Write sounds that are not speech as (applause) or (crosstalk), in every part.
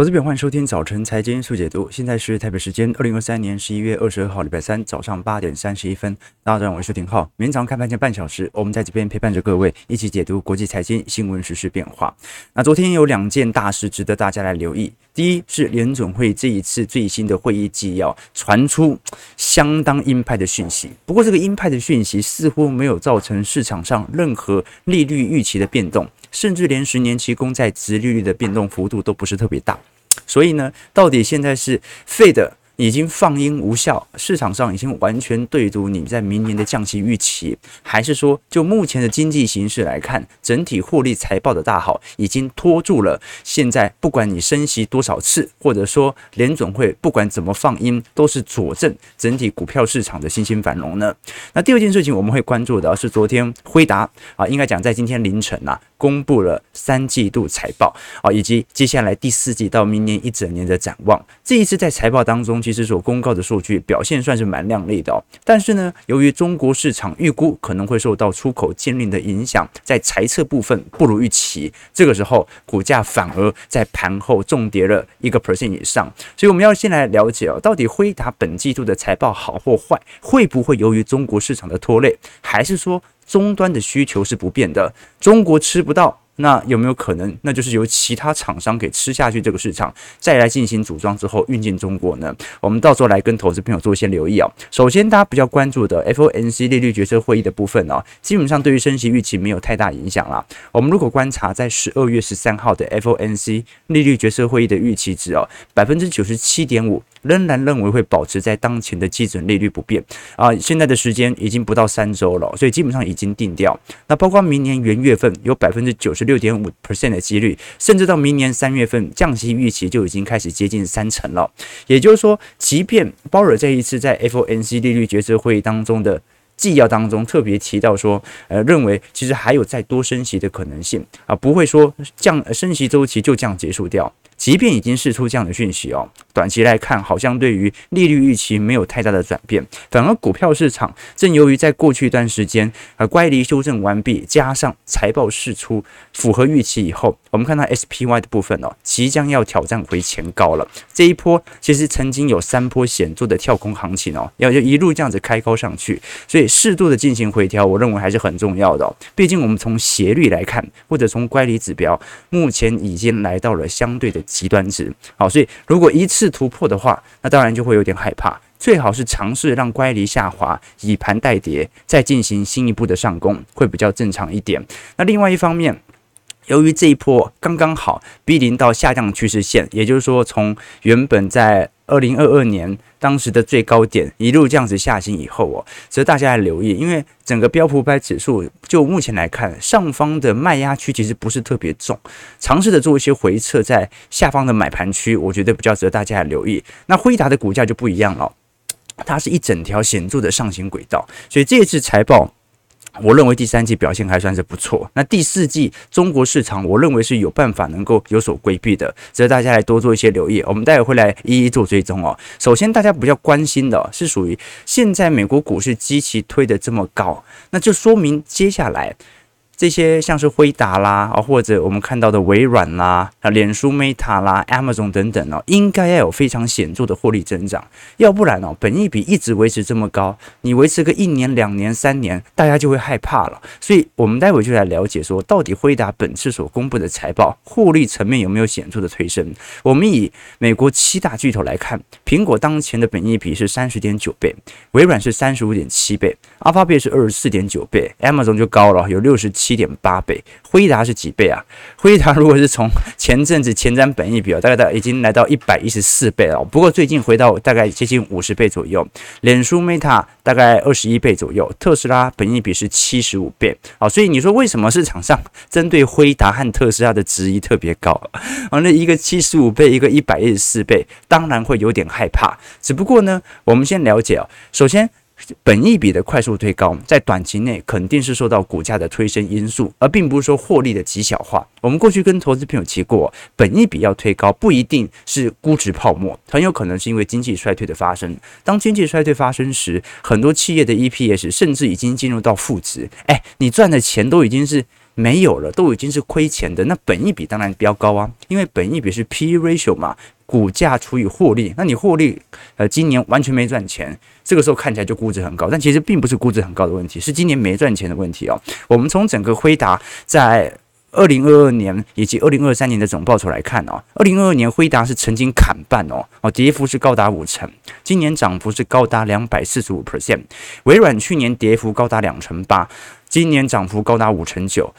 我是边，欢迎收听早晨财经速解读。现在是台北时间二零二三年十一月二十二号，礼拜三早上八点三十一分。大家好，我是廷浩。明天早上开盘前半小时，我们在这边陪伴着各位，一起解读国际财经新闻、时事变化。那昨天有两件大事值得大家来留意。第一是联准会这一次最新的会议纪要传出相当鹰派的讯息，不过这个鹰派的讯息似乎没有造成市场上任何利率预期的变动。甚至连十年期公债殖利率的变动幅度都不是特别大，所以呢，到底现在是 Fed 已经放鹰无效，市场上已经完全对赌你在明年的降息预期，还是说就目前的经济形势来看，整体获利财报的大好已经拖住了现在不管你升息多少次，或者说联总会不管怎么放鹰，都是佐证整体股票市场的信心繁荣呢？那第二件事情我们会关注的是昨天辉达啊，应该讲在今天凌晨呐、啊。公布了三季度财报啊，以及接下来第四季到明年一整年的展望。这一次在财报当中，其实所公告的数据表现算是蛮亮丽的哦。但是呢，由于中国市场预估可能会受到出口禁令的影响，在财测部分不如预期，这个时候股价反而在盘后重跌了一个 percent 以上。所以我们要先来了解哦，到底辉达本季度的财报好或坏，会不会由于中国市场的拖累，还是说？终端的需求是不变的，中国吃不到。那有没有可能，那就是由其他厂商给吃下去这个市场，再来进行组装之后运进中国呢？我们到时候来跟投资朋友做一些留意啊。首先，大家比较关注的 FOMC 利率决策会议的部分呢，基本上对于升息预期没有太大影响啦。我们如果观察在十二月十三号的 FOMC 利率决策会议的预期值哦，百分之九十七点五仍然认为会保持在当前的基准利率不变啊。现在的时间已经不到三周了，所以基本上已经定调。那包括明年元月份有百分之九十六点五 percent 的几率，甚至到明年三月份降息预期就已经开始接近三成了。也就是说，即便鲍尔这一次在 FOMC 利率决策会议当中的纪要当中特别提到说，呃，认为其实还有再多升息的可能性啊，不会说降升息周期就这样结束掉。即便已经释出这样的讯息哦，短期来看好像对于利率预期没有太大的转变，反而股票市场正由于在过去一段时间呃乖离修正完毕，加上财报释出符合预期以后，我们看到 SPY 的部分哦，即将要挑战回前高了。这一波其实曾经有三波显著的跳空行情哦，要就一路这样子开高上去，所以适度的进行回调，我认为还是很重要的。毕竟我们从斜率来看，或者从乖离指标，目前已经来到了相对的。极端值，好，所以如果一次突破的话，那当然就会有点害怕。最好是尝试让乖离下滑，以盘代跌，再进行新一步的上攻，会比较正常一点。那另外一方面，由于这一波刚刚好逼临到下降趋势线，也就是说，从原本在二零二二年当时的最高点一路这样子下行以后哦，所以大家要留意，因为整个标普五百指数就目前来看，上方的卖压区其实不是特别重，尝试着做一些回撤，在下方的买盘区，我觉得比较值得大家来留意。那辉达的股价就不一样了，它是一整条显著的上行轨道，所以这次财报。我认为第三季表现还算是不错。那第四季中国市场，我认为是有办法能够有所规避的，值得大家来多做一些留意。我们待会会来一一做追踪哦。首先，大家比较关心的是属于现在美国股市基期推得这么高，那就说明接下来。这些像是辉达啦，啊，或者我们看到的微软啦，啊，脸书 Meta 啦，Amazon 等等哦，应该要有非常显著的获利增长，要不然哦，本益比一直维持这么高，你维持个一年、两年、三年，大家就会害怕了。所以，我们待会就来了解说，到底辉达本次所公布的财报获利层面有没有显著的推升？我们以美国七大巨头来看，苹果当前的本益比是三十点九倍，微软是三十五点七倍，阿发贝是二十四点九倍，Amazon 就高了，有六十七。七点八倍，辉达是几倍啊？辉达如果是从前阵子前瞻本益比，大概到已经来到一百一十四倍了。不过最近回到大概接近五十倍左右。脸书 Meta 大概二十一倍左右，特斯拉本益比是七十五倍。好，所以你说为什么市场上针对辉达和特斯拉的质疑特别高啊？那一个七十五倍，一个一百一十四倍，当然会有点害怕。只不过呢，我们先了解啊，首先。本益比的快速推高，在短期内肯定是受到股价的推升因素，而并不是说获利的极小化。我们过去跟投资朋友提过，本益比要推高，不一定是估值泡沫，很有可能是因为经济衰退的发生。当经济衰退发生时，很多企业的 EPS 甚至已经进入到负值。哎，你赚的钱都已经是。没有了，都已经是亏钱的，那本益比当然比较高啊，因为本益比是 P/E ratio 嘛，股价除以获利，那你获利呃今年完全没赚钱，这个时候看起来就估值很高，但其实并不是估值很高的问题，是今年没赚钱的问题哦。我们从整个辉达在二零二二年以及二零二三年的总报酬来看哦，二零二二年辉达是曾经砍半哦，哦，跌幅是高达五成，今年涨幅是高达两百四十五 percent。微软去年跌幅高达两成八，今年涨幅高达五成九。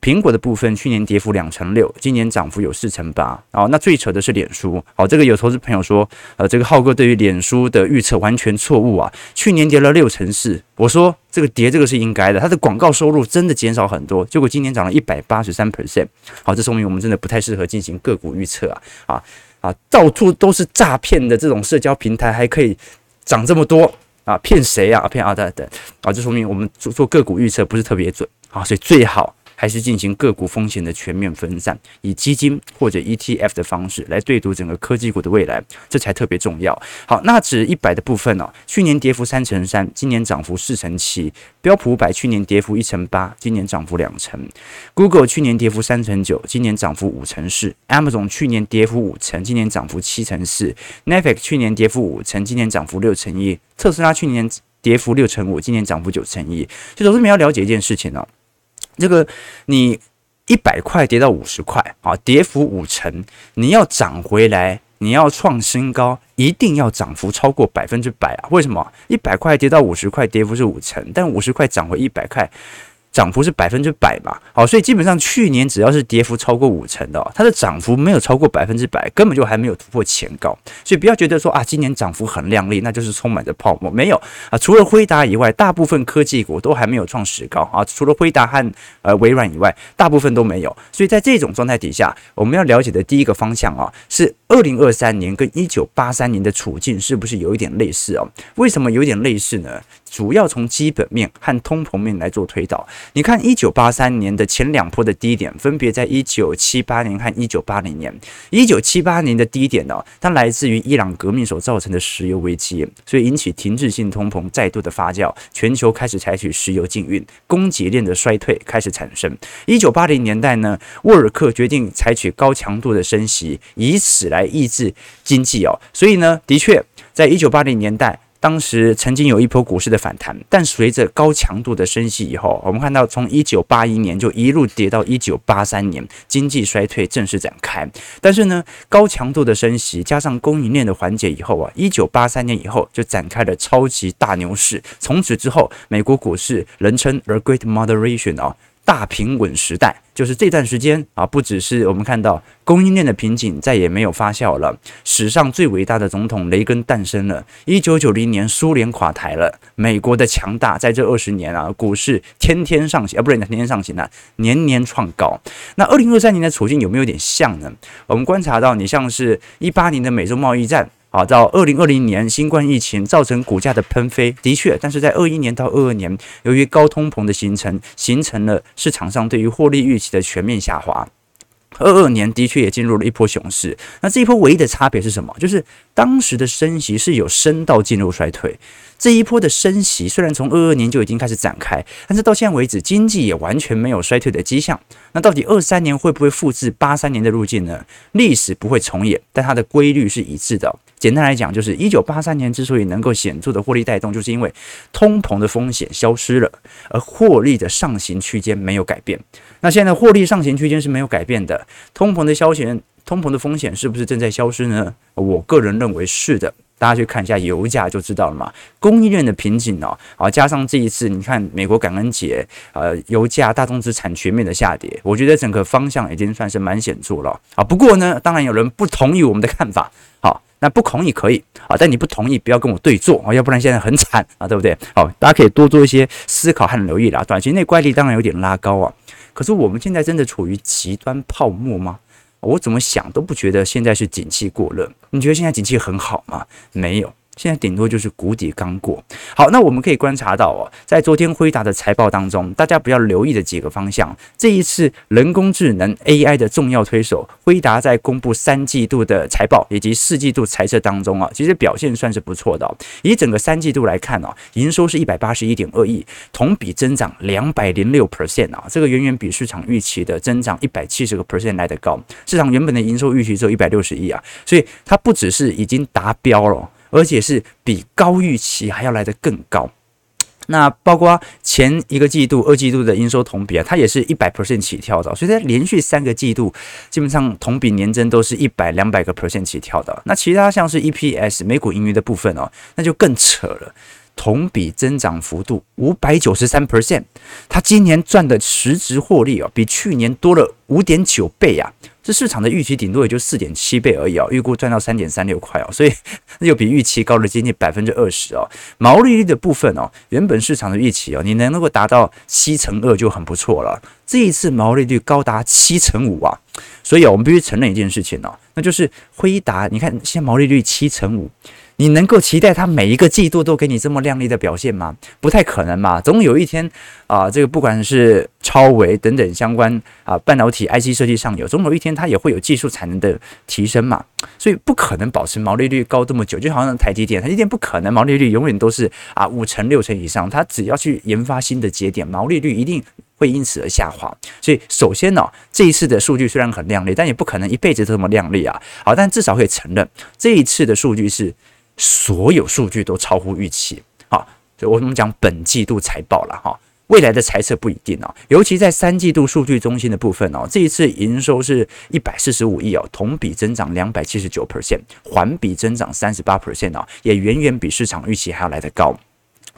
苹果的部分去年跌幅两成六，今年涨幅有四成八。哦，那最扯的是脸书。好，这个有投资朋友说，呃，这个浩哥对于脸书的预测完全错误啊，去年跌了六成四。我说这个跌这个是应该的，它的广告收入真的减少很多，结果今年涨了一百八十三 percent。好，这说明我们真的不太适合进行个股预测啊啊啊！到处都是诈骗的这种社交平台，还可以涨这么多啊？骗谁啊？骗啊对对啊！这说明我们做做个股预测不是特别准啊，所以最好。还是进行个股风险的全面分散，以基金或者 ETF 的方式来对赌整个科技股的未来，这才特别重要。好，纳指一百的部分哦，去年跌幅三成三，今年涨幅四成七。标普五百去年跌幅一成八，今年涨幅两成。Google 去年跌幅三成九，今年涨幅五成四。Amazon 去年跌幅五成，今年涨幅七成四。Netflix 去年跌幅五成，今年涨幅六成一。特斯拉去年跌幅六成五，今年涨幅九成一。所以，投资者要了解一件事情哦。这个你一百块跌到五十块啊，跌幅五成，你要涨回来，你要创新高，一定要涨幅超过百分之百啊！为什么？一百块跌到五十块，跌幅是五成，但五十块涨回一百块。涨幅是百分之百嘛？好，所以基本上去年只要是跌幅超过五成的，它的涨幅没有超过百分之百，根本就还没有突破前高。所以不要觉得说啊，今年涨幅很亮丽，那就是充满着泡沫。没有啊，除了辉达以外，大部分科技股都还没有创史高啊。除了辉达和呃微软以外，大部分都没有。所以在这种状态底下，我们要了解的第一个方向啊，是二零二三年跟一九八三年的处境是不是有一点类似哦？为什么有点类似呢？主要从基本面和通膨面来做推导。你看，一九八三年的前两波的低点分别在一九七八年和一九八零年。一九七八年的低点呢，它来自于伊朗革命所造成的石油危机，所以引起停滞性通膨再度的发酵，全球开始采取石油禁运，供给链的衰退开始产生。一九八零年代呢，沃尔克决定采取高强度的升息，以此来抑制经济哦。所以呢，的确，在一九八零年代。当时曾经有一波股市的反弹，但随着高强度的升息以后，我们看到从一九八一年就一路跌到一九八三年，经济衰退正式展开。但是呢，高强度的升息加上供应链的缓解以后啊，一九八三年以后就展开了超级大牛市。从此之后，美国股市人称 The Great Moderation 啊。大平稳时代就是这段时间啊，不只是我们看到供应链的瓶颈再也没有发酵了，史上最伟大的总统雷根诞生了。一九九零年苏联垮台了，美国的强大在这二十年啊，股市天天上行啊，不是天天上行啊，年年创高。那二零二三年的处境有没有点像呢？我们观察到，你像是一八年的美洲贸易战。好，到二零二零年，新冠疫情造成股价的喷飞，的确，但是在二一年到二二年，由于高通膨的形成，形成了市场上对于获利预期的全面下滑。二二年的确也进入了一波熊市，那这一波唯一的差别是什么？就是当时的升息是有升到进入衰退。这一波的升息虽然从二二年就已经开始展开，但是到现在为止，经济也完全没有衰退的迹象。那到底二三年会不会复制八三年的路径呢？历史不会重演，但它的规律是一致的。简单来讲，就是一九八三年之所以能够显著的获利带动，就是因为通膨的风险消失了，而获利的上行区间没有改变。那现在获利上行区间是没有改变的，通膨的消息，通膨的风险是不是正在消失呢？我个人认为是的。大家去看一下油价就知道了嘛，供应链的瓶颈哦，啊，加上这一次你看美国感恩节，呃，油价、大宗资产全面的下跌，我觉得整个方向已经算是蛮显著了啊。不过呢，当然有人不同意我们的看法，好，那不同意可以啊，但你不同意不要跟我对坐啊，要不然现在很惨啊，对不对？好，大家可以多做一些思考和留意啦。短期内怪力当然有点拉高啊，可是我们现在真的处于极端泡沫吗？我怎么想都不觉得现在是景气过热。你觉得现在景气很好吗？没有现在顶多就是谷底刚过。好，那我们可以观察到哦，在昨天辉达的财报当中，大家不要留意的几个方向。这一次人工智能 AI 的重要推手，辉达在公布三季度的财报以及四季度财测当中啊，其实表现算是不错的哦。以整个三季度来看哦，营收是一百八十一点二亿，同比增长两百零六 percent 啊，这个远远比市场预期的增长一百七十个 percent 来得高。市场原本的营收预期只有一百六十亿啊，所以它不只是已经达标了。而且是比高预期还要来得更高，那包括前一个季度、二季度的营收同比啊，它也是一百 percent 起跳的，所以在连续三个季度，基本上同比年增都是一百、两百个 percent 起跳的。那其他像是 EPS 每股盈余的部分哦，那就更扯了，同比增长幅度五百九十三 percent，它今年赚的实质获利哦，比去年多了五点九倍呀。这市场的预期顶多也就四点七倍而已哦，预估赚到三点三六块哦，所以 (laughs) 那就比预期高了接近百分之二十哦。毛利率的部分哦，原本市场的预期哦，你能够达到七成二就很不错了。这一次毛利率高达七成五啊，所以啊，我们必须承认一件事情哦，那就是辉达，你看现在毛利率七成五。你能够期待它每一个季度都给你这么亮丽的表现吗？不太可能嘛。总有一天啊，这个不管是超微等等相关啊半导体 IC 设计上游，总有一天它也会有技术产能的提升嘛。所以不可能保持毛利率高这么久，就好像台积电，台积电不可能毛利率永远都是啊五成六成以上。它只要去研发新的节点，毛利率一定会因此而下滑。所以首先呢，这一次的数据虽然很亮丽，但也不可能一辈子都这么亮丽啊。好，但至少可以承认这一次的数据是。所有数据都超乎预期，好，所以我们讲本季度财报了哈，未来的财测不一定哦，尤其在三季度数据中心的部分哦，这一次营收是一百四十五亿哦，同比增长两百七十九 percent，环比增长三十八 percent 哦，也远远比市场预期还要来得高。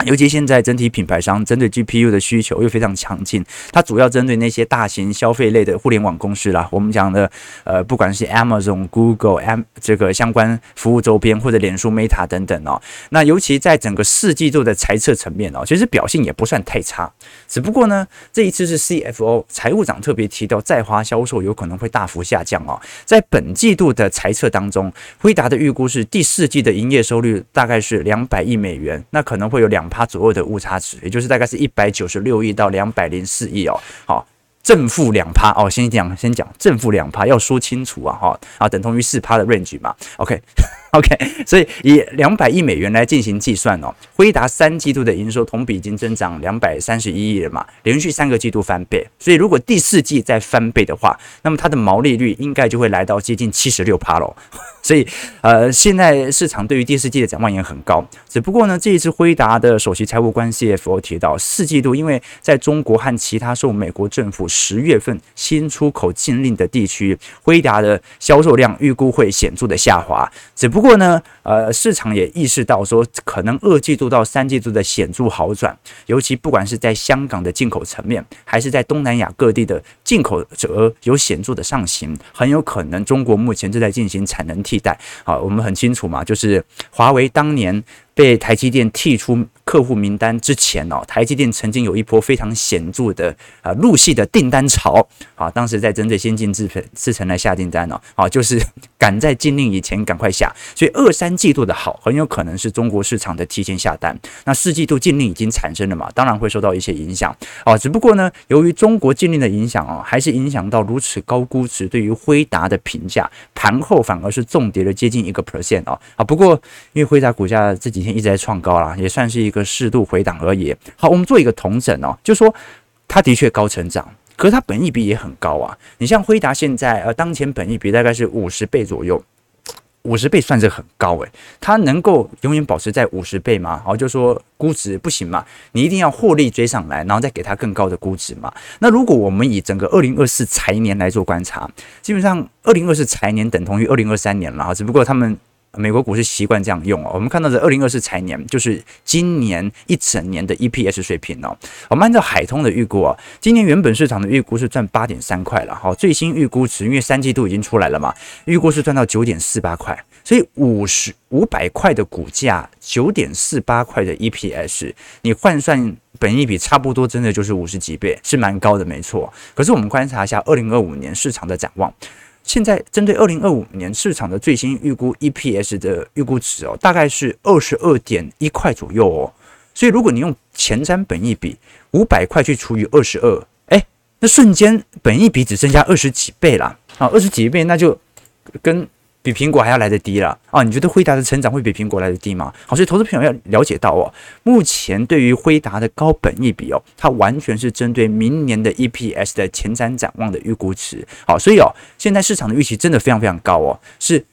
尤其现在整体品牌商针对 GPU 的需求又非常强劲，它主要针对那些大型消费类的互联网公司啦。我们讲的呃，不管是 Amazon、Google、M 这个相关服务周边，或者脸书、Meta 等等哦。那尤其在整个四季度的财测层面哦，其实表现也不算太差。只不过呢，这一次是 CFO 财务长特别提到，在华销售有可能会大幅下降哦。在本季度的财测当中，辉达的预估是第四季的营业收入大概是两百亿美元，那可能会有两。它左右的误差值，也就是大概是一百九十六亿到两百零四亿哦，好，正负两趴哦，先讲先讲正负两趴，要说清楚啊哈，啊等同于四趴的 range 嘛，OK。(laughs) OK，所以以两百亿美元来进行计算哦，辉达三季度的营收同比已经增长两百三十一亿了嘛，连续三个季度翻倍，所以如果第四季再翻倍的话，那么它的毛利率应该就会来到接近七十六趴喽。(laughs) 所以呃，现在市场对于第四季的展望也很高，只不过呢，这一次辉达的首席财务官 CFO 提到，四季度因为在中国和其他受美国政府十月份新出口禁令的地区，辉达的销售量预估会显著的下滑，只不过。呢，呃，市场也意识到说，可能二季度到三季度的显著好转，尤其不管是在香港的进口层面，还是在东南亚各地的进口额有显著的上行，很有可能中国目前正在进行产能替代。啊，我们很清楚嘛，就是华为当年。被台积电剔出客户名单之前哦，台积电曾经有一波非常显著的啊入系的订单潮啊，当时在针对先进制程制程来下订单哦，啊就是赶在禁令以前赶快下，所以二三季度的好很有可能是中国市场的提前下单，那四季度禁令已经产生了嘛，当然会受到一些影响啊，只不过呢，由于中国禁令的影响哦，还是影响到如此高估值，对于辉达的评价，盘后反而是重跌了接近一个 percent 哦，啊不过因为辉达股价自己。一直在创高啦，也算是一个适度回档而已。好，我们做一个同整哦，就说它的确高成长，可是它本益比也很高啊。你像辉达现在呃，当前本益比大概是五十倍左右，五十倍算是很高诶。它能够永远保持在五十倍吗？好，就说估值不行嘛，你一定要获利追上来，然后再给它更高的估值嘛。那如果我们以整个二零二四财年来做观察，基本上二零二四财年等同于二零二三年了，只不过他们。美国股市习惯这样用哦，我们看到的二零二四财年就是今年一整年的 EPS 水平哦。我们按照海通的预估啊，今年原本市场的预估是赚八点三块了，好，最新预估值因为三季度已经出来了嘛，预估是赚到九点四八块，所以五十五百块的股价，九点四八块的 EPS，你换算本益比差不多，真的就是五十几倍，是蛮高的，没错。可是我们观察一下二零二五年市场的展望。现在针对二零二五年市场的最新预估 EPS 的预估值哦，大概是二十二点一块左右哦。所以如果你用前瞻本益比五百块去除以二十二，哎，那瞬间本益比只增加二十几倍啦。啊，二十几倍那就跟。比苹果还要来的低了啊！你觉得辉达的成长会比苹果来的低吗？好，所以投资朋友要了解到哦，目前对于辉达的高本一比哦，它完全是针对明年的 EPS 的前瞻展望的预估值。好，所以哦，现在市场的预期真的非常非常高哦，是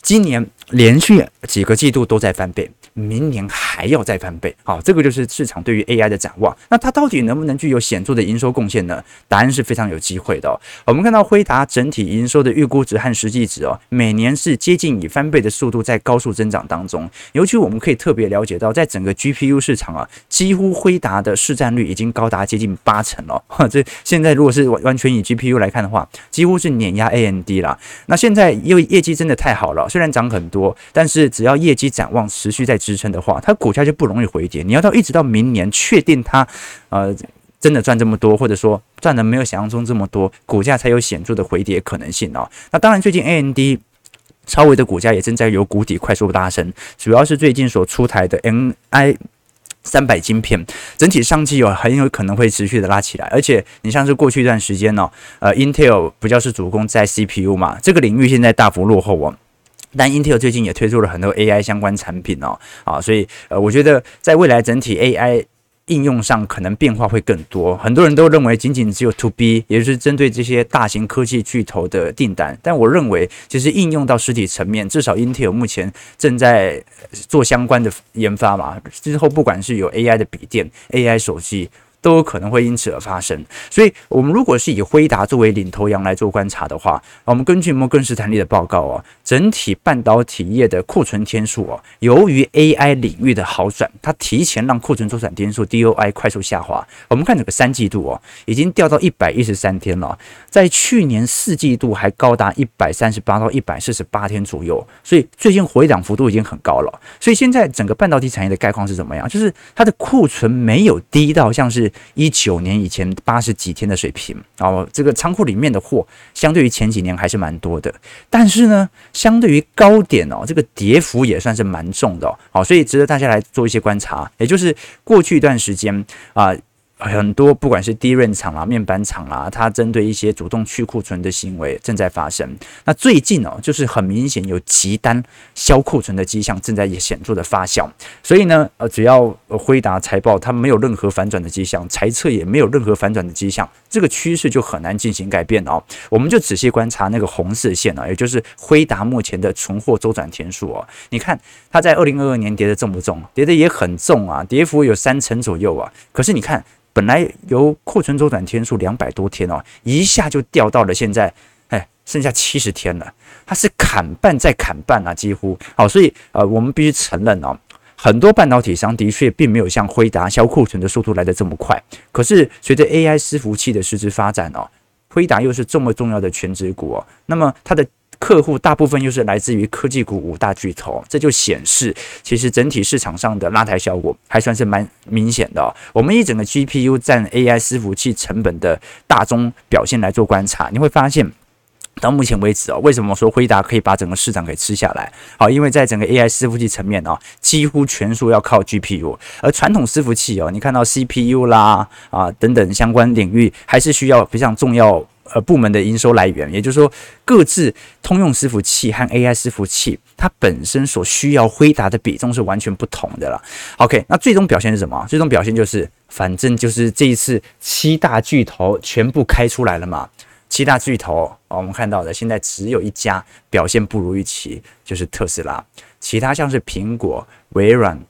今年连续几个季度都在翻倍。明年还要再翻倍，好，这个就是市场对于 AI 的展望。那它到底能不能具有显著的营收贡献呢？答案是非常有机会的。我们看到辉达整体营收的预估值和实际值哦，每年是接近以翻倍的速度在高速增长当中。尤其我们可以特别了解到，在整个 GPU 市场啊，几乎辉达的市占率已经高达接近八成了。哈 (laughs) 这现在如果是完完全以 GPU 来看的话，几乎是碾压 AMD 了。那现在因为业绩真的太好了，虽然涨很多，但是只要业绩展望持续在。支撑的话，它股价就不容易回跌。你要到一直到明年确定它，呃，真的赚这么多，或者说赚的没有想象中这么多，股价才有显著的回跌可能性哦。那当然，最近 A N D 超微的股价也正在由谷底快速拉升，主要是最近所出台的 MI 三百晶片，整体商机有很有可能会持续的拉起来。而且，你像是过去一段时间呢，呃，Intel 不就是主攻在 CPU 嘛，这个领域现在大幅落后哦。但 Intel 最近也推出了很多 AI 相关产品哦，啊，所以呃，我觉得在未来整体 AI 应用上可能变化会更多。很多人都认为仅仅只有 To B，也就是针对这些大型科技巨头的订单。但我认为，其实应用到实体层面，至少 Intel 目前正在做相关的研发嘛。之后不管是有 AI 的笔电、AI 手机。都有可能会因此而发生，所以，我们如果是以辉达作为领头羊来做观察的话，我们根据摩根士丹利的报告哦，整体半导体业的库存天数哦，由于 AI 领域的好转，它提前让库存周转天数 DOI 快速下滑。我们看整个三季度哦，已经掉到一百一十三天了，在去年四季度还高达一百三十八到一百四十八天左右，所以最近回档幅度已经很高了。所以现在整个半导体产业的概况是怎么样？就是它的库存没有低到像是。一九年以前八十几天的水平，哦，这个仓库里面的货相对于前几年还是蛮多的，但是呢，相对于高点哦，这个跌幅也算是蛮重的哦，好，所以值得大家来做一些观察，也就是过去一段时间啊。很多不管是低润厂啊、面板厂啊，它针对一些主动去库存的行为正在发生。那最近哦，就是很明显有急单销库存的迹象正在也显著的发酵。所以呢，呃，只要辉达财报它没有任何反转的迹象，财测也没有任何反转的迹象，这个趋势就很难进行改变哦。我们就仔细观察那个红色线啊，也就是辉达目前的存货周转天数哦。你看它在二零二二年跌得重不重？跌得也很重啊，跌幅有三成左右啊。可是你看。本来由库存周转天数两百多天哦，一下就掉到了现在，哎，剩下七十天了。它是砍半再砍半啊，几乎好，所以呃，我们必须承认哦，很多半导体商的确并没有像辉达销库存的速度来得这么快。可是随着 AI 伺服器的实质发展哦，辉达又是这么重要的权值股哦，那么它的。客户大部分又是来自于科技股五大巨头，这就显示其实整体市场上的拉抬效果还算是蛮明显的。我们以整个 GPU 占 AI 伺服器成本的大宗表现来做观察，你会发现到目前为止哦，为什么说辉达可以把整个市场给吃下来？好，因为在整个 AI 伺服器层面哦，几乎全数要靠 GPU，而传统伺服器哦，你看到 CPU 啦啊等等相关领域还是需要非常重要。呃，部门的营收来源，也就是说，各自通用伺服器和 AI 伺服器，它本身所需要回答的比重是完全不同的了。OK，那最终表现是什么？最终表现就是，反正就是这一次七大巨头全部开出来了嘛。七大巨头，我们看到的现在只有一家表现不如预期，就是特斯拉。其他像是苹果、微软、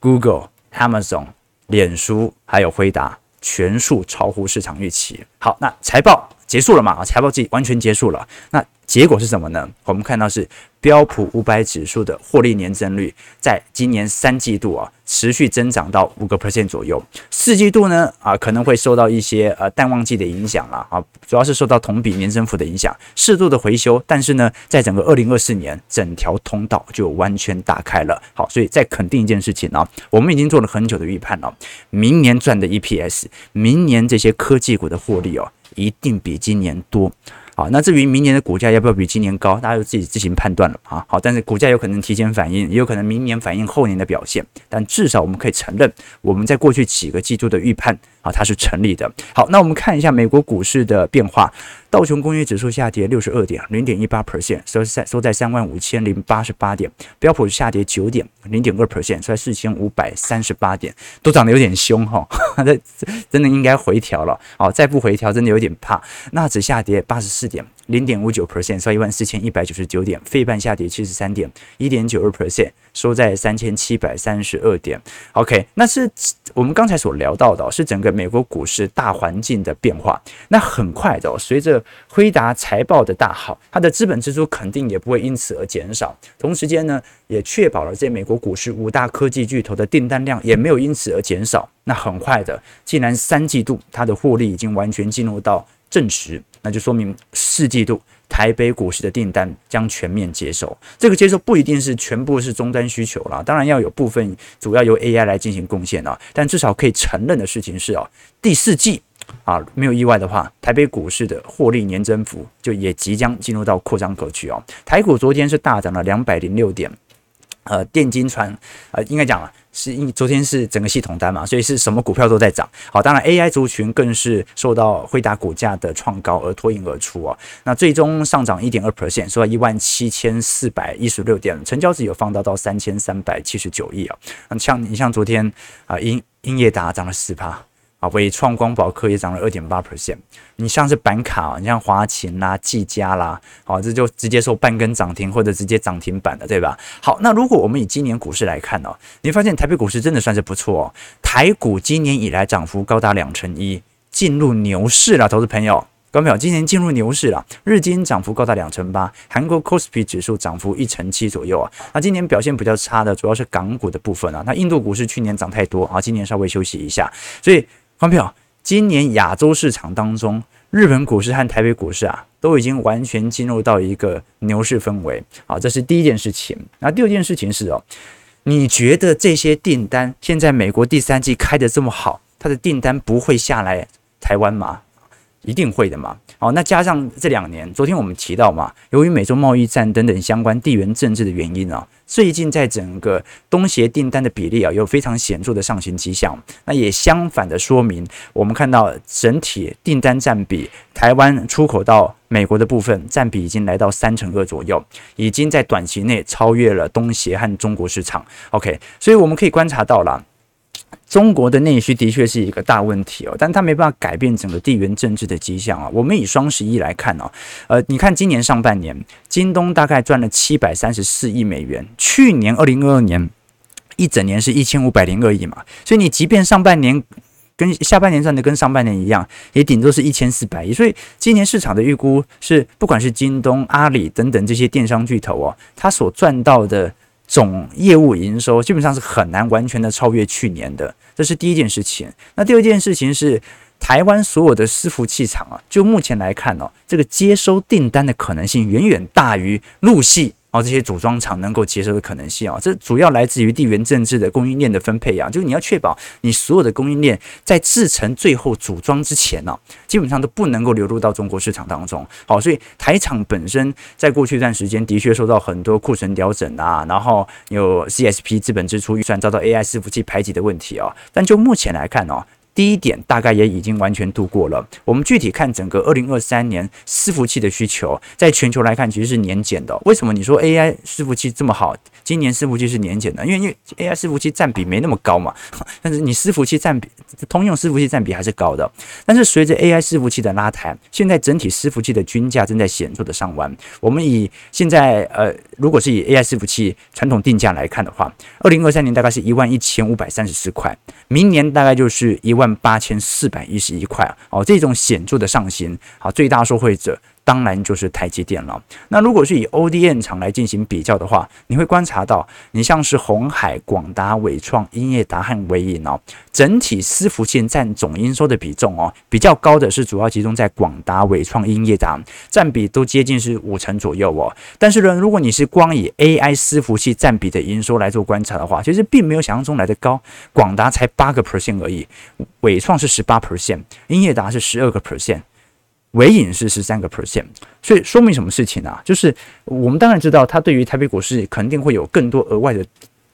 Google、Amazon、脸书，还有辉达，全数超乎市场预期。好，那财报。结束了嘛？啊，财报季完全结束了。那结果是什么呢？我们看到是标普五百指数的获利年增率，在今年三季度啊持续增长到五个 percent 左右。四季度呢啊可能会受到一些呃淡旺季的影响了啊，主要是受到同比年增幅的影响，适度的回修。但是呢，在整个二零二四年，整条通道就完全打开了。好，所以再肯定一件事情呢，我们已经做了很久的预判了，明年赚的 EPS，明年这些科技股的获利哦。一定比今年多。好，那至于明年的股价要不要比今年高，大家就自己自行判断了啊。好，但是股价有可能提前反应，也有可能明年反映后年的表现。但至少我们可以承认，我们在过去几个季度的预判啊，它是成立的。好，那我们看一下美国股市的变化，道琼工业指数下跌六十二点，零点一八 percent，收在收在三万五千零八十八点。标普下跌九点，零点二 percent，收在四千五百三十八点，都涨得有点凶哈，这 (laughs) 真的应该回调了。好，再不回调，真的有点怕。纳指下跌八十四。四点零点五九 percent，收一万四千一百九十九点，费半下跌七十三点，一点九二 percent，收在三千七百三十二点。OK，那是我们刚才所聊到的，是整个美国股市大环境的变化。那很快的，随着辉达财报的大好，它的资本支出肯定也不会因此而减少。同时间呢，也确保了这美国股市五大科技巨头的订单量也没有因此而减少。那很快的，既然三季度它的获利已经完全进入到证实。那就说明四季度台北股市的订单将全面接受。这个接受不一定是全部是终端需求啦，当然要有部分主要由 AI 来进行贡献啊。但至少可以承认的事情是啊，第四季啊没有意外的话，台北股市的获利年增幅就也即将进入到扩张格局哦。台股昨天是大涨了两百零六点，呃，电金传呃应该讲了。是因昨天是整个系统单嘛，所以是什么股票都在涨。好，当然 AI 族群更是受到惠达股价的创高而脱颖而出哦。那最终上涨一点二 percent，收到一万七千四百一十六点，成交值有放大到三千三百七十九亿啊。那像你像昨天啊，英英业达涨了四趴。啊，纬创光宝科也涨了二点八 percent。你像是板卡，你像华勤啦、技嘉啦，好，这就直接收半根涨停或者直接涨停板的，对吧？好，那如果我们以今年股市来看哦，你发现台北股市真的算是不错哦。台股今年以来涨幅高达两成一，进入牛市了，投资朋友，各位朋友，今年进入牛市了。日经涨幅高达两成八，韩国 Kospi 指数涨幅一成七左右啊。那今年表现比较差的主要是港股的部分啊。那印度股市去年涨太多啊，今年稍微休息一下，所以。观众朋友，今年亚洲市场当中，日本股市和台北股市啊，都已经完全进入到一个牛市氛围。好，这是第一件事情。那第二件事情是哦，你觉得这些订单现在美国第三季开的这么好，它的订单不会下来台湾吗？一定会的嘛。好，那加上这两年，昨天我们提到嘛，由于美洲贸易战等等相关地缘政治的原因啊。最近在整个东协订单的比例啊，有非常显著的上行迹象。那也相反的说明，我们看到整体订单占比，台湾出口到美国的部分占比已经来到三成二左右，已经在短期内超越了东协和中国市场。OK，所以我们可以观察到了。中国的内需的确是一个大问题哦，但它没办法改变整个地缘政治的迹象啊。我们以双十一来看哦，呃，你看今年上半年，京东大概赚了七百三十四亿美元，去年二零二二年一整年是一千五百零二亿嘛，所以你即便上半年跟下半年赚的跟上半年一样，也顶多是一千四百亿。所以今年市场的预估是，不管是京东、阿里等等这些电商巨头哦，它所赚到的。总业务营收基本上是很难完全的超越去年的，这是第一件事情。那第二件事情是，台湾所有的伺服器厂啊，就目前来看呢，这个接收订单的可能性远远大于陆系。哦，这些组装厂能够接受的可能性啊，这主要来自于地缘政治的供应链的分配啊，就是你要确保你所有的供应链在制成最后组装之前呢，基本上都不能够流入到中国市场当中。好，所以台厂本身在过去一段时间的确受到很多库存调整啊，然后有 CSP 资本支出预算遭到 AI 伺服器排挤的问题啊，但就目前来看哦。第一点大概也已经完全度过了。我们具体看整个二零二三年伺服器的需求，在全球来看其实是年减的。为什么你说 AI 伺服器这么好？今年伺服器是年减的，因为因为 AI 伺服器占比没那么高嘛。(laughs) 但是你伺服器占比，通用伺服器占比还是高的。但是随着 AI 伺服器的拉抬，现在整体伺服器的均价正在显著的上弯。我们以现在呃，如果是以 AI 伺服器传统定价来看的话，二零二三年大概是一万一千五百三十四块，明年大概就是一万。万八千四百一十一块啊！哦，这种显著的上行，好，最大受惠者。当然就是台积电了。那如果是以 ODM 厂来进行比较的话，你会观察到，你像是鸿海、广达、伟创、英业达和微影哦，整体伺服器占总营收的比重哦，比较高的是主要集中在广达、伟创、英业达，占比都接近是五成左右哦。但是呢，如果你是光以 AI 伺服器占比的营收来做观察的话，其实并没有想象中来的高，广达才八个 percent 而已，伟创是十八 percent，英业达是十二个 percent。微隐是十三个 percent，所以说明什么事情啊？就是我们当然知道，它对于台北股市肯定会有更多额外的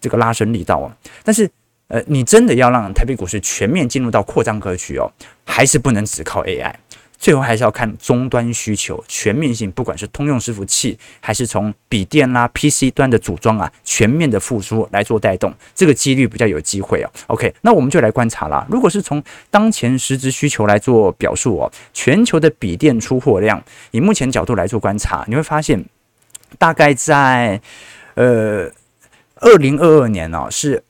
这个拉升力道啊。但是，呃，你真的要让台北股市全面进入到扩张格局哦，还是不能只靠 AI。最后还是要看终端需求全面性，不管是通用伺服器，还是从笔电啦、PC 端的组装啊，全面的复苏来做带动，这个几率比较有机会哦。OK，那我们就来观察啦。如果是从当前实质需求来做表述哦，全球的笔电出货量，以目前角度来做观察，你会发现大概在呃二零二二年、哦，是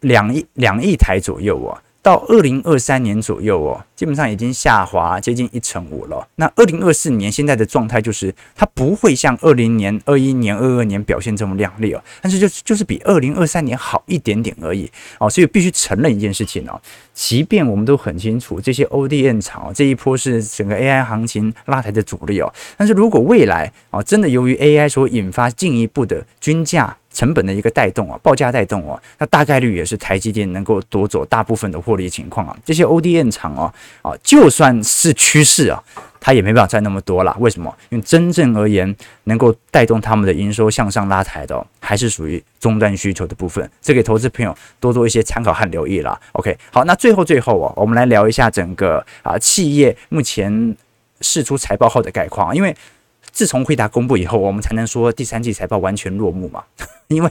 两亿两亿台左右哦。到二零二三年左右哦，基本上已经下滑接近一成五了。那二零二四年现在的状态就是，它不会像二零年、二一年、二二年表现这么亮丽哦，但是就就是比二零二三年好一点点而已哦。所以必须承认一件事情哦，即便我们都很清楚这些 ODN 厂，这一波是整个 AI 行情拉抬的主力哦，但是如果未来哦，真的由于 AI 所引发进一步的均价。成本的一个带动啊，报价带动啊，那大概率也是台积电能够夺走大部分的获利情况啊。这些 ODM 厂啊，啊，就算是趋势啊，它也没办法赚那么多了。为什么？因为真正而言，能够带动他们的营收向上拉抬的，还是属于终端需求的部分。这给投资朋友多做一些参考和留意了。OK，好，那最后最后啊，我们来聊一下整个啊企业目前释出财报后的概况，因为。自从惠达公布以后，我们才能说第三季财报完全落幕嘛？(laughs) (laughs) 因为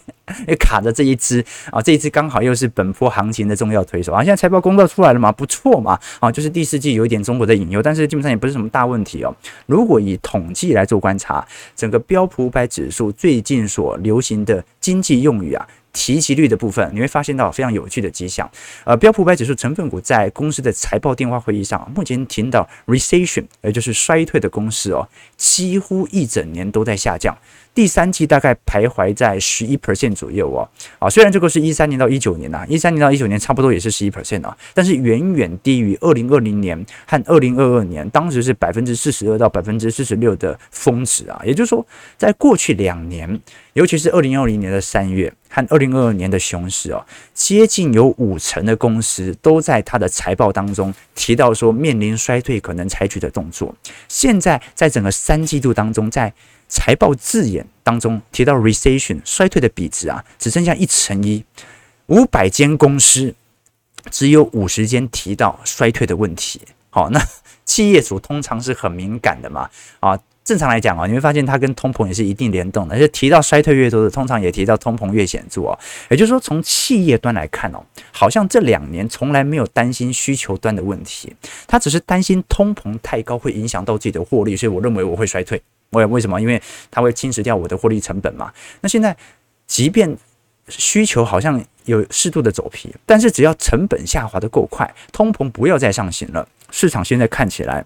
卡着这一支啊，这一支刚好又是本波行情的重要推手啊。现在财报公告出来了嘛？不错嘛？啊，就是第四季有一点中国的引诱，但是基本上也不是什么大问题哦。如果以统计来做观察，整个标普五百指数最近所流行的经济用语啊。提及率的部分，你会发现到非常有趣的迹象。呃，标普五百指数成分股在公司的财报电话会议上，目前听到 recession，也就是衰退的公司哦，几乎一整年都在下降。第三季大概徘徊在十一 percent 左右哦，啊，虽然这个是一三年到一九年呐，一三年到一九年差不多也是十一 percent 啊，但是远远低于二零二零年和二零二二年，当时是百分之四十二到百分之四十六的峰值啊，也就是说，在过去两年，尤其是二零二零年的三月和二零二二年的熊市哦，接近有五成的公司都在它的财报当中提到说面临衰退可能采取的动作。现在在整个三季度当中，在财报字眼当中提到 recession 衰退的比值啊，只剩下一成一，五百间公司只有五十间提到衰退的问题。好，那 (laughs) 企业主通常是很敏感的嘛，啊。正常来讲啊，你会发现它跟通膨也是一定联动的，而且提到衰退越多的，通常也提到通膨越显著哦。也就是说，从企业端来看哦，好像这两年从来没有担心需求端的问题，他只是担心通膨太高会影响到自己的获利，所以我认为我会衰退。为为什么？因为它会侵蚀掉我的获利成本嘛。那现在即便需求好像有适度的走皮，但是只要成本下滑的够快，通膨不要再上行了，市场现在看起来。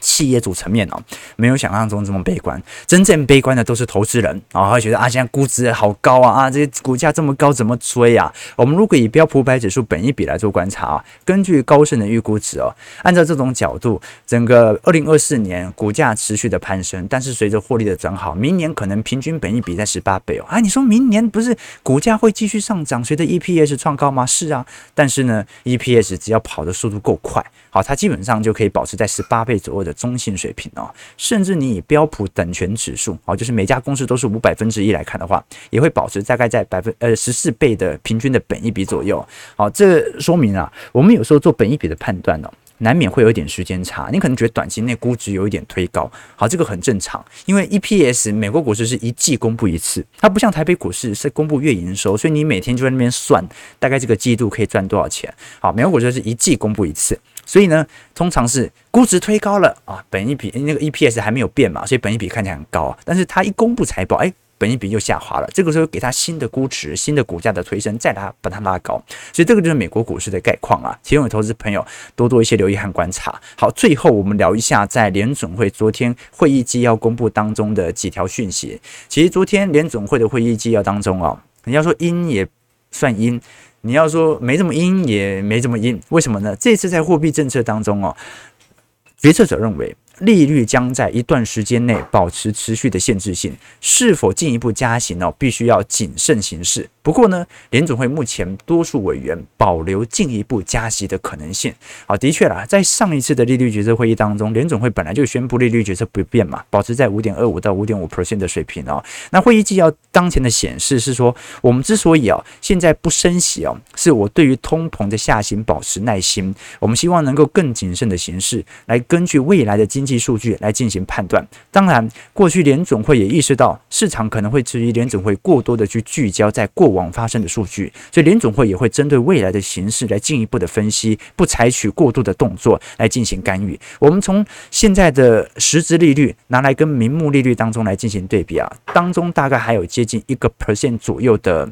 企业主层面哦，没有想象中这么悲观。真正悲观的都是投资人啊，会觉得啊，现在估值好高啊，啊，这些股价这么高，怎么追啊？我们如果以标普百指数本一比来做观察啊，根据高盛的预估值哦，按照这种角度，整个二零二四年股价持续的攀升，但是随着获利的转好，明年可能平均本一比在十八倍哦。啊，你说明年不是股价会继续上涨，随着 EPS 创高吗？是啊，但是呢，EPS 只要跑的速度够快，好，它基本上就可以保持在十八倍左右的。中性水平哦，甚至你以标普等权指数哦，就是每家公司都是五百分之一来看的话，也会保持大概在百分呃十四倍的平均的本益比左右。好，这说明啊，我们有时候做本益比的判断哦，难免会有一点时间差。你可能觉得短期内估值有一点推高，好，这个很正常，因为 EPS 美国股市是一季公布一次，它不像台北股市是公布月营收，所以你每天就在那边算大概这个季度可以赚多少钱。好，美国股市是一季公布一次。所以呢，通常是估值推高了啊，本益比那个 EPS 还没有变嘛，所以本益比看起来很高啊。但是它一公布财报，哎，本益比又下滑了。这个时候给它新的估值、新的股价的推升，再拉把它拉高。所以这个就是美国股市的概况啊。请各位投资朋友多多一些留意和观察。好，最后我们聊一下在联准会昨天会议纪要公布当中的几条讯息。其实昨天联准会的会议纪要当中啊，你要说阴也算阴。你要说没这么阴也没这么阴，为什么呢？这次在货币政策当中哦，决策者认为利率将在一段时间内保持持续的限制性，是否进一步加息呢？必须要谨慎行事。不过呢，联总会目前多数委员保留进一步加息的可能性。好，的确啦，在上一次的利率决策会议当中，联总会本来就宣布利率决策不变嘛，保持在五点二五到五点五 percent 的水平哦。那会议纪要当前的显示是说，我们之所以啊现在不升息哦，是我对于通膨的下行保持耐心。我们希望能够更谨慎的形式来根据未来的经济数据来进行判断。当然，过去联总会也意识到市场可能会质疑联总会过多的去聚焦在过往广发生的数据，所以联总会也会针对未来的形势来进一步的分析，不采取过度的动作来进行干预。我们从现在的实质利率拿来跟名目利率当中来进行对比啊，当中大概还有接近一个 percent 左右的。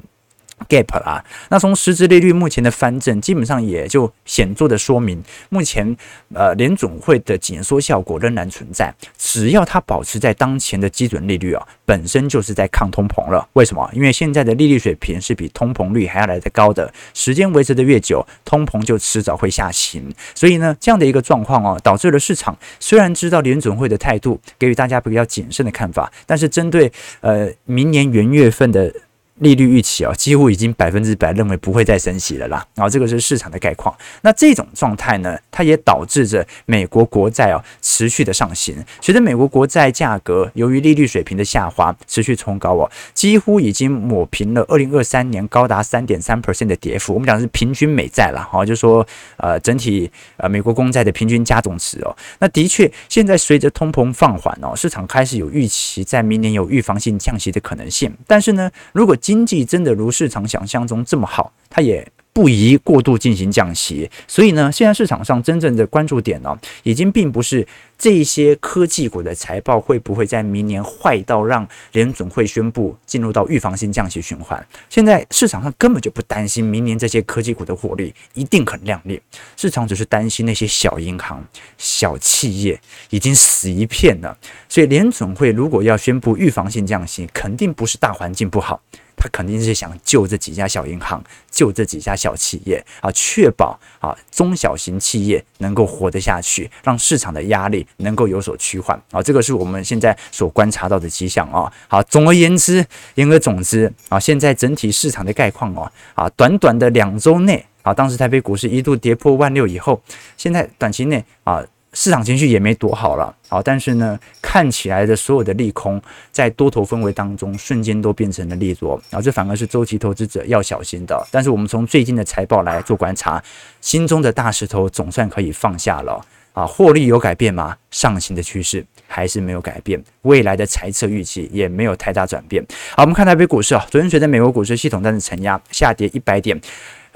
Gap 啦，那从实质利率目前的翻正，基本上也就显著的说明，目前呃联准会的紧缩效果仍然存在。只要它保持在当前的基准利率啊，本身就是在抗通膨了。为什么？因为现在的利率水平是比通膨率还要来得高的，时间维持的越久，通膨就迟早会下行。所以呢，这样的一个状况哦，导致了市场虽然知道联准会的态度，给予大家比较谨慎的看法，但是针对呃明年元月份的。利率预期啊，几乎已经百分之百认为不会再升息了啦。然后这个是市场的概况。那这种状态呢，它也导致着美国国债啊持续的上行。随着美国国债价格由于利率水平的下滑持续冲高哦，几乎已经抹平了二零二三年高达三点三 percent 的跌幅。我们讲的是平均美债了哈，就是说呃整体呃美国公债的平均加总值哦。那的确，现在随着通膨放缓哦，市场开始有预期在明年有预防性降息的可能性。但是呢，如果经济真的如市场想象中这么好，它也不宜过度进行降息。所以呢，现在市场上真正的关注点呢、已经并不是这些科技股的财报会不会在明年坏到让联准会宣布进入到预防性降息循环。现在市场上根本就不担心明年这些科技股的获利一定很亮丽，市场只是担心那些小银行、小企业已经死一片了。所以联准会如果要宣布预防性降息，肯定不是大环境不好。他肯定是想救这几家小银行，救这几家小企业啊，确保啊中小型企业能够活得下去，让市场的压力能够有所趋缓啊。这个是我们现在所观察到的迹象啊。好，总而言之，言而总之啊，现在整体市场的概况哦啊，短短的两周内啊，当时台北股市一度跌破万六以后，现在短期内啊。市场情绪也没多好了，好，但是呢，看起来的所有的利空在多头氛围当中瞬间都变成了利多，然后这反而是周期投资者要小心的。但是我们从最近的财报来做观察，心中的大石头总算可以放下了啊，获利有改变吗？上行的趋势还是没有改变，未来的财测预期也没有太大转变。好，我们看台北股市啊，昨天随着美国股市系统单的承压，下跌一百点。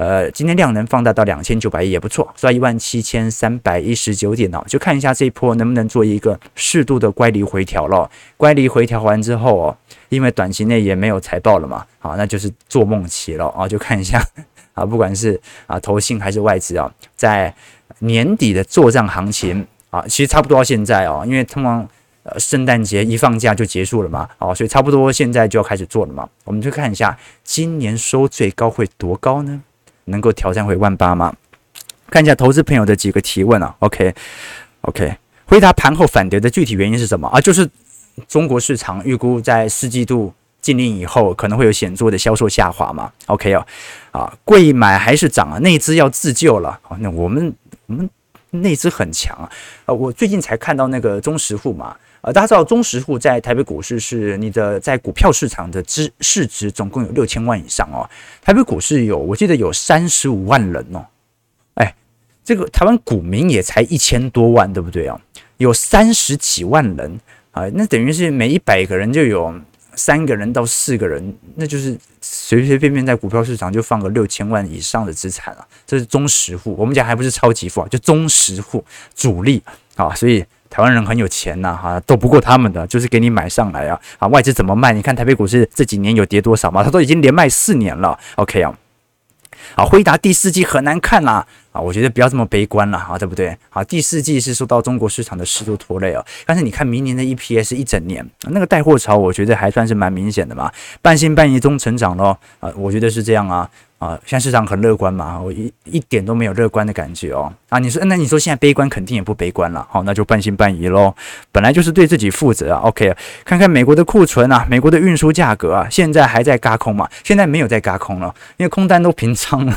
呃，今天量能放大到两千九百亿也不错，所以一万七千三百一十九点哦，就看一下这一波能不能做一个适度的乖离回调了。乖离回调完之后哦，因为短期内也没有财报了嘛，好，那就是做梦期了啊，就看一下 (laughs) 啊，不管是啊投信还是外资啊，在年底的做账行情啊，其实差不多到现在哦，因为通常呃圣诞节一放假就结束了嘛，哦，所以差不多现在就要开始做了嘛，我们就看一下今年收最高会多高呢？能够挑战回万八吗？看一下投资朋友的几个提问啊。OK，OK，、回答盘后反跌的具体原因是什么啊？就是中国市场预估在四季度禁令以后可能会有显著的销售下滑嘛？OK 哦，啊，贵买还是涨啊？内资要自救了。好，那我们我们内资很强啊。我最近才看到那个中实户嘛。呃，大家知道中实户在台北股市是你的在股票市场的资市值总共有六千万以上哦。台北股市有，我记得有三十五万人哦。哎，这个台湾股民也才一千多万，对不对啊？有三十几万人啊，那等于是每一百个人就有三个人到四个人，那就是随随便便在股票市场就放个六千万以上的资产啊。这是中实户，我们讲还不是超级富啊，就中实户主力啊，所以。台湾人很有钱呐、哈，斗不过他们的，就是给你买上来啊，啊，外资怎么卖？你看台北股市这几年有跌多少吗？他都已经连卖四年了。OK 啊，好，回答第四季很难看啦，啊，我觉得不要这么悲观了啊，对不对？好，第四季是受到中国市场的适度拖累哦，但是你看明年的 EPS 一整年那个带货潮，我觉得还算是蛮明显的嘛，半信半疑中成长咯。啊，我觉得是这样啊啊，现在市场很乐观嘛，我一一点都没有乐观的感觉哦啊，你说那你说现在悲观肯定也不悲观了，好，那就半信半疑喽，本来就是对自己负责啊，OK，看看美国的库存啊，美国的运输价格啊，现在还在轧空嘛，现在没有在轧空了，因为空单都平仓了。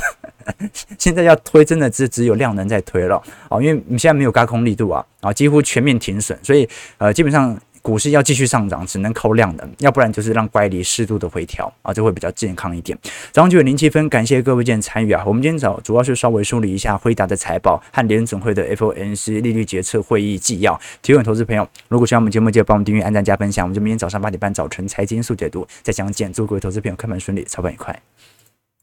(laughs) 现在要推，真的只只有量能在推了哦，因为你现在没有轧空力度啊，啊，几乎全面停损，所以呃，基本上股市要继续上涨，只能靠量能，要不然就是让乖离适度的回调啊，这会比较健康一点。早上九点零七分，感谢各位今天参与啊，我们今天早主要是稍微梳理一下辉达的财报和联准会的 FOMC 利率决策会议纪要。提问投资朋友，如果喜欢我们节目，记得帮我们订阅、按赞、加分享。我们就明天早上八点半早晨财经速解读再讲解，祝各位投资朋友开盘顺利，操盘愉快。